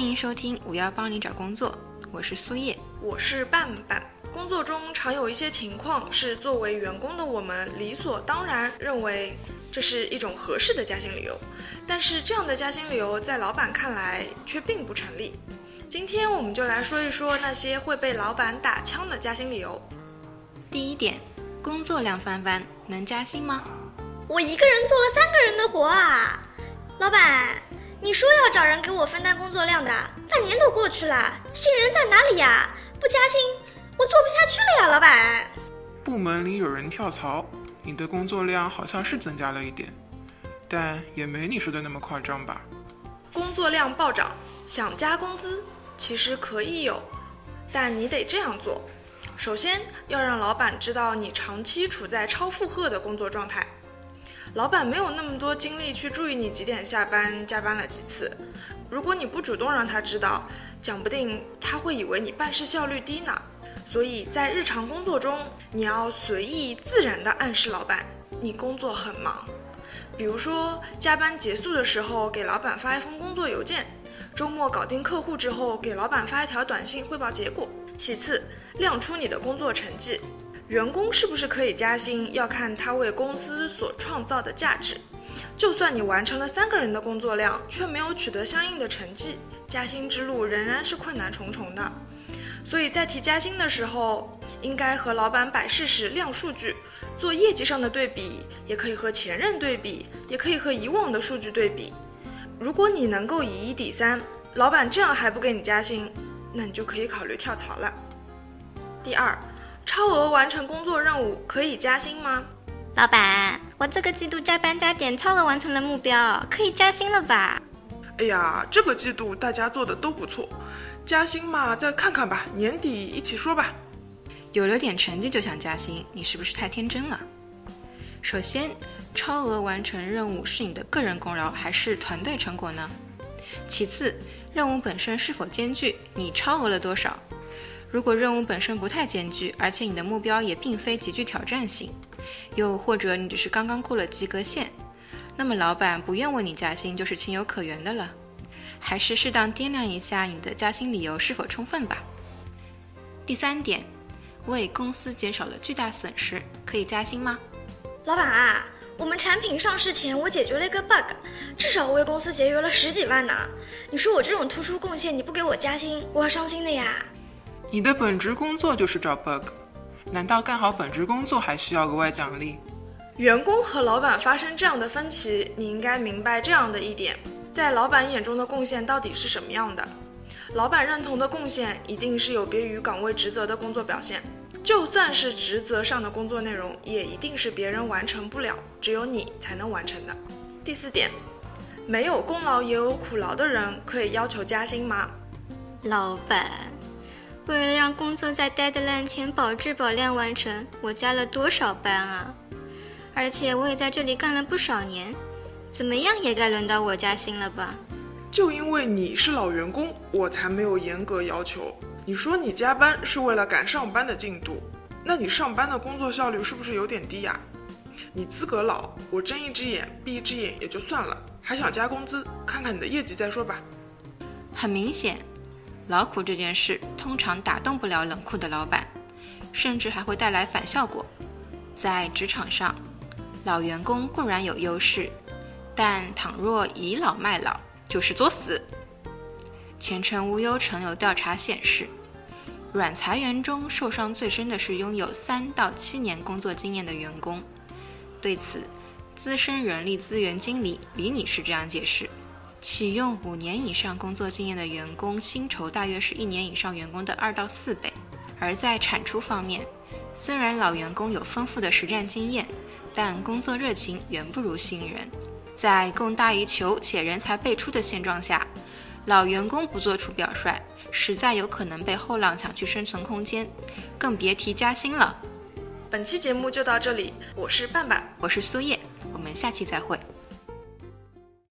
欢迎收听五幺帮你找工作，我是苏叶。我是半半。工作中常有一些情况是作为员工的我们理所当然认为这是一种合适的加薪理由，但是这样的加薪理由在老板看来却并不成立。今天我们就来说一说那些会被老板打枪的加薪理由。第一点，工作量翻番，能加薪吗？我一个人做了三个人的活啊！老板，你说要找人给我分担工作量的，半年都过去了，新人在哪里呀？不加薪，我做不下去了呀，老板。部门里有人跳槽，你的工作量好像是增加了一点，但也没你说的那么夸张吧？工作量暴涨，想加工资，其实可以有，但你得这样做：首先要让老板知道你长期处在超负荷的工作状态。老板没有那么多精力去注意你几点下班、加班了几次。如果你不主动让他知道，讲不定他会以为你办事效率低呢。所以在日常工作中，你要随意自然地暗示老板你工作很忙。比如说，加班结束的时候给老板发一封工作邮件；周末搞定客户之后给老板发一条短信汇报结果。其次，亮出你的工作成绩。员工是不是可以加薪，要看他为公司所创造的价值。就算你完成了三个人的工作量，却没有取得相应的成绩，加薪之路仍然是困难重重的。所以在提加薪的时候，应该和老板摆事实、亮数据，做业绩上的对比，也可以和前任对比，也可以和以往的数据对比。如果你能够以一抵三，老板这样还不给你加薪，那你就可以考虑跳槽了。第二。超额完成工作任务可以加薪吗？老板，我这个季度加班加点，超额完成了目标，可以加薪了吧？哎呀，这个季度大家做的都不错，加薪嘛，再看看吧，年底一起说吧。有了点成绩就想加薪，你是不是太天真了？首先，超额完成任务是你的个人功劳还是团队成果呢？其次，任务本身是否艰巨？你超额了多少？如果任务本身不太艰巨，而且你的目标也并非极具挑战性，又或者你只是刚刚过了及格线，那么老板不愿为你加薪就是情有可原的了。还是适当掂量一下你的加薪理由是否充分吧。第三点，为公司减少了巨大损失，可以加薪吗？老板啊，我们产品上市前我解决了一个 bug，至少为公司节约了十几万呢。你说我这种突出贡献你不给我加薪，我要伤心的呀。你的本职工作就是找 bug，难道干好本职工作还需要额外奖励？员工和老板发生这样的分歧，你应该明白这样的一点：在老板眼中的贡献到底是什么样的？老板认同的贡献一定是有别于岗位职责的工作表现，就算是职责上的工作内容，也一定是别人完成不了，只有你才能完成的。第四点，没有功劳也有苦劳的人可以要求加薪吗？老板。为了让工作在 deadline 前保质保量完成，我加了多少班啊？而且我也在这里干了不少年，怎么样也该轮到我加薪了吧？就因为你是老员工，我才没有严格要求。你说你加班是为了赶上班的进度，那你上班的工作效率是不是有点低呀？你资格老，我睁一只眼闭一只眼也就算了，还想加工资？看看你的业绩再说吧。很明显。劳苦这件事通常打动不了冷酷的老板，甚至还会带来反效果。在职场上，老员工固然有优势，但倘若倚老卖老，就是作死。前程无忧曾有调查显示，软裁员中受伤最深的是拥有三到七年工作经验的员工。对此，资深人力资源经理李女士这样解释。启用五年以上工作经验的员工，薪酬大约是一年以上员工的二到四倍。而在产出方面，虽然老员工有丰富的实战经验，但工作热情远不如新人。在供大于求且人才辈出的现状下，老员工不做出表率，实在有可能被后浪抢去生存空间，更别提加薪了。本期节目就到这里，我是半半，我是苏叶，我们下期再会。